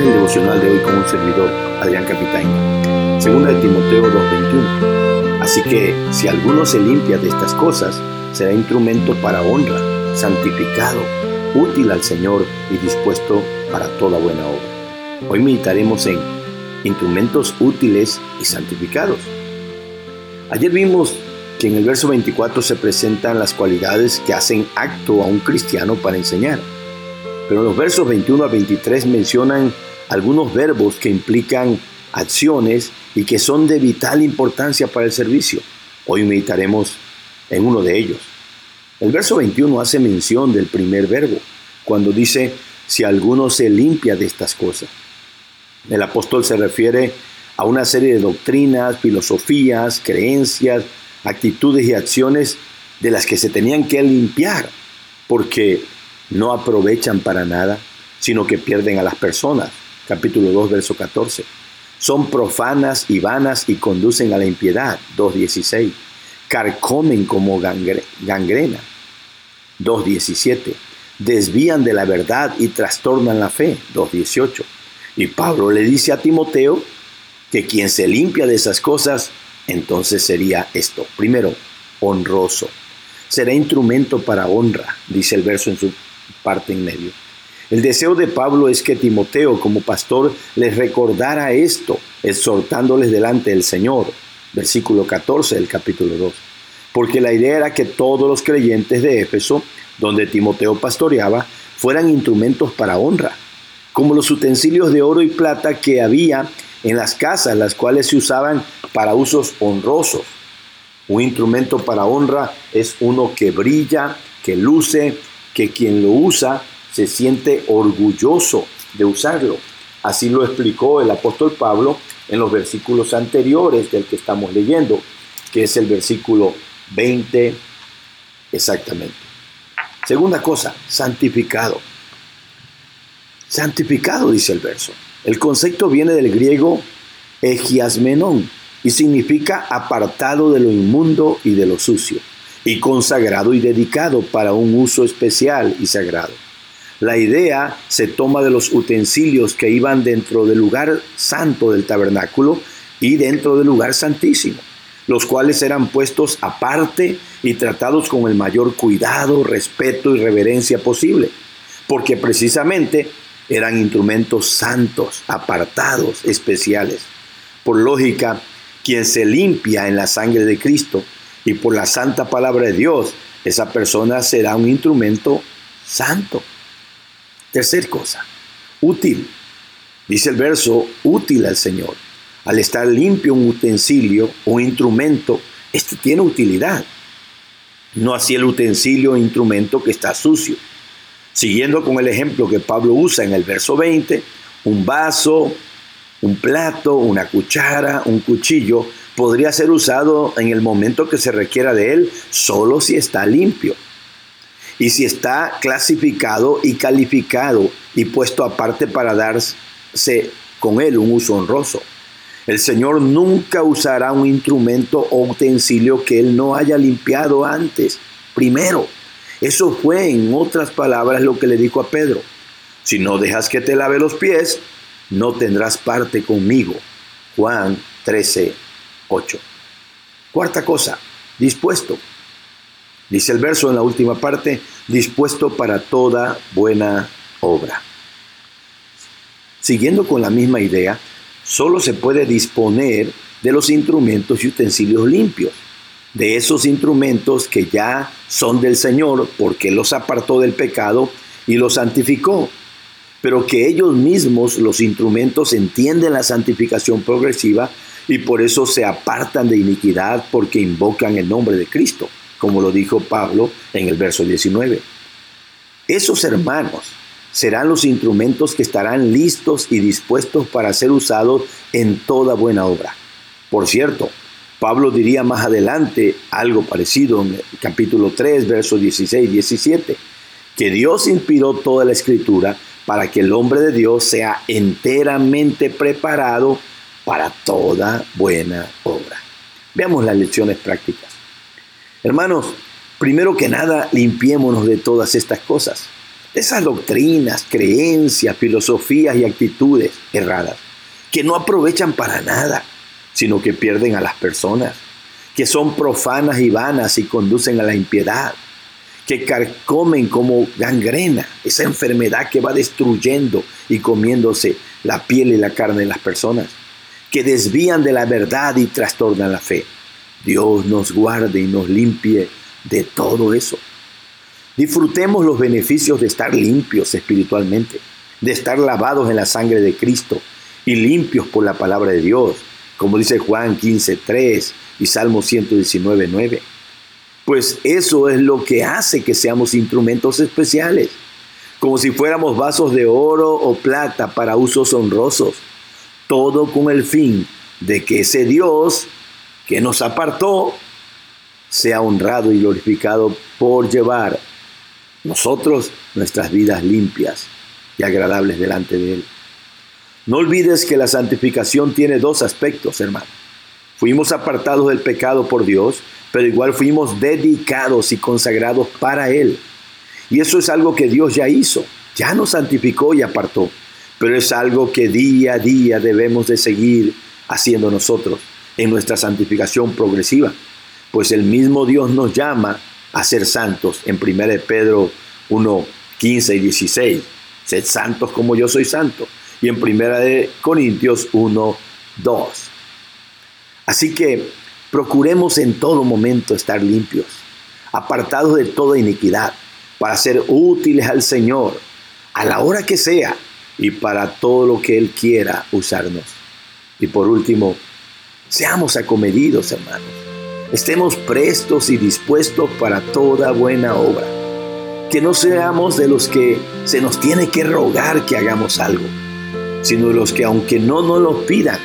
El devocional de hoy con un servidor, Adrián Capitán. Segunda de Timoteo 2.21. Así que si alguno se limpia de estas cosas, será instrumento para honra, santificado, útil al Señor y dispuesto para toda buena obra. Hoy meditaremos en instrumentos útiles y santificados. Ayer vimos que en el verso 24 se presentan las cualidades que hacen acto a un cristiano para enseñar. Pero los versos 21 a 23 mencionan algunos verbos que implican acciones y que son de vital importancia para el servicio. Hoy meditaremos en uno de ellos. El verso 21 hace mención del primer verbo, cuando dice, si alguno se limpia de estas cosas. El apóstol se refiere a una serie de doctrinas, filosofías, creencias, actitudes y acciones de las que se tenían que limpiar, porque no aprovechan para nada, sino que pierden a las personas. Capítulo 2, verso 14. Son profanas y vanas y conducen a la impiedad. 2.16. Carcomen como gangrena. 2.17. Desvían de la verdad y trastornan la fe. 2.18. Y Pablo le dice a Timoteo que quien se limpia de esas cosas entonces sería esto. Primero, honroso. Será instrumento para honra, dice el verso en su parte en medio. El deseo de Pablo es que Timoteo como pastor les recordara esto, exhortándoles delante del Señor. Versículo 14 del capítulo 2. Porque la idea era que todos los creyentes de Éfeso, donde Timoteo pastoreaba, fueran instrumentos para honra, como los utensilios de oro y plata que había en las casas, las cuales se usaban para usos honrosos. Un instrumento para honra es uno que brilla, que luce, que quien lo usa se siente orgulloso de usarlo. Así lo explicó el apóstol Pablo en los versículos anteriores del que estamos leyendo, que es el versículo 20 exactamente. Segunda cosa, santificado. Santificado, dice el verso. El concepto viene del griego egiasmenón y significa apartado de lo inmundo y de lo sucio, y consagrado y dedicado para un uso especial y sagrado. La idea se toma de los utensilios que iban dentro del lugar santo del tabernáculo y dentro del lugar santísimo, los cuales eran puestos aparte y tratados con el mayor cuidado, respeto y reverencia posible, porque precisamente eran instrumentos santos, apartados, especiales. Por lógica, quien se limpia en la sangre de Cristo y por la santa palabra de Dios, esa persona será un instrumento santo. Tercer cosa, útil. Dice el verso, útil al Señor. Al estar limpio un utensilio o instrumento, este tiene utilidad. No así el utensilio o instrumento que está sucio. Siguiendo con el ejemplo que Pablo usa en el verso 20, un vaso, un plato, una cuchara, un cuchillo, podría ser usado en el momento que se requiera de él, solo si está limpio. Y si está clasificado y calificado y puesto aparte para darse con él un uso honroso. El Señor nunca usará un instrumento o utensilio que él no haya limpiado antes, primero. Eso fue, en otras palabras, lo que le dijo a Pedro. Si no dejas que te lave los pies, no tendrás parte conmigo. Juan 13, 8. Cuarta cosa, dispuesto. Dice el verso en la última parte, dispuesto para toda buena obra. Siguiendo con la misma idea, solo se puede disponer de los instrumentos y utensilios limpios, de esos instrumentos que ya son del Señor porque los apartó del pecado y los santificó pero que ellos mismos, los instrumentos, entienden la santificación progresiva y por eso se apartan de iniquidad porque invocan el nombre de Cristo, como lo dijo Pablo en el verso 19. Esos hermanos serán los instrumentos que estarán listos y dispuestos para ser usados en toda buena obra. Por cierto, Pablo diría más adelante algo parecido en el capítulo 3, versos 16 y 17, que Dios inspiró toda la escritura para que el hombre de Dios sea enteramente preparado para toda buena obra. Veamos las lecciones prácticas. Hermanos, primero que nada, limpiémonos de todas estas cosas. esas doctrinas, creencias, filosofías y actitudes erradas que no aprovechan para nada, sino que pierden a las personas, que son profanas y vanas y conducen a la impiedad, que carcomen como gangrena, esa enfermedad que va destruyendo y comiéndose la piel y la carne de las personas, que desvían de la verdad y trastornan la fe. Dios nos guarde y nos limpie de todo eso. Disfrutemos los beneficios de estar limpios espiritualmente, de estar lavados en la sangre de Cristo y limpios por la palabra de Dios, como dice Juan 15.3 y Salmo 119.9. Pues eso es lo que hace que seamos instrumentos especiales, como si fuéramos vasos de oro o plata para usos honrosos, todo con el fin de que ese Dios que nos apartó sea honrado y glorificado por llevar nosotros nuestras vidas limpias y agradables delante de Él. No olvides que la santificación tiene dos aspectos, hermano. Fuimos apartados del pecado por Dios, pero igual fuimos dedicados y consagrados para Él. Y eso es algo que Dios ya hizo, ya nos santificó y apartó, pero es algo que día a día debemos de seguir haciendo nosotros en nuestra santificación progresiva pues el mismo Dios nos llama a ser santos en 1 Pedro 1, 15 y 16. Sed santos como yo soy santo. Y en 1 Corintios 1, 2. Así que procuremos en todo momento estar limpios, apartados de toda iniquidad, para ser útiles al Señor a la hora que sea y para todo lo que Él quiera usarnos. Y por último, seamos acomedidos, hermanos estemos prestos y dispuestos para toda buena obra. Que no seamos de los que se nos tiene que rogar que hagamos algo, sino de los que aunque no nos lo pidan,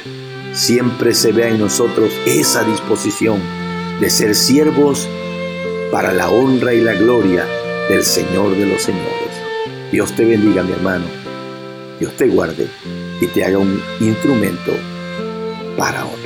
siempre se vea en nosotros esa disposición de ser siervos para la honra y la gloria del Señor de los Señores. Dios te bendiga, mi hermano. Dios te guarde y te haga un instrumento para honra.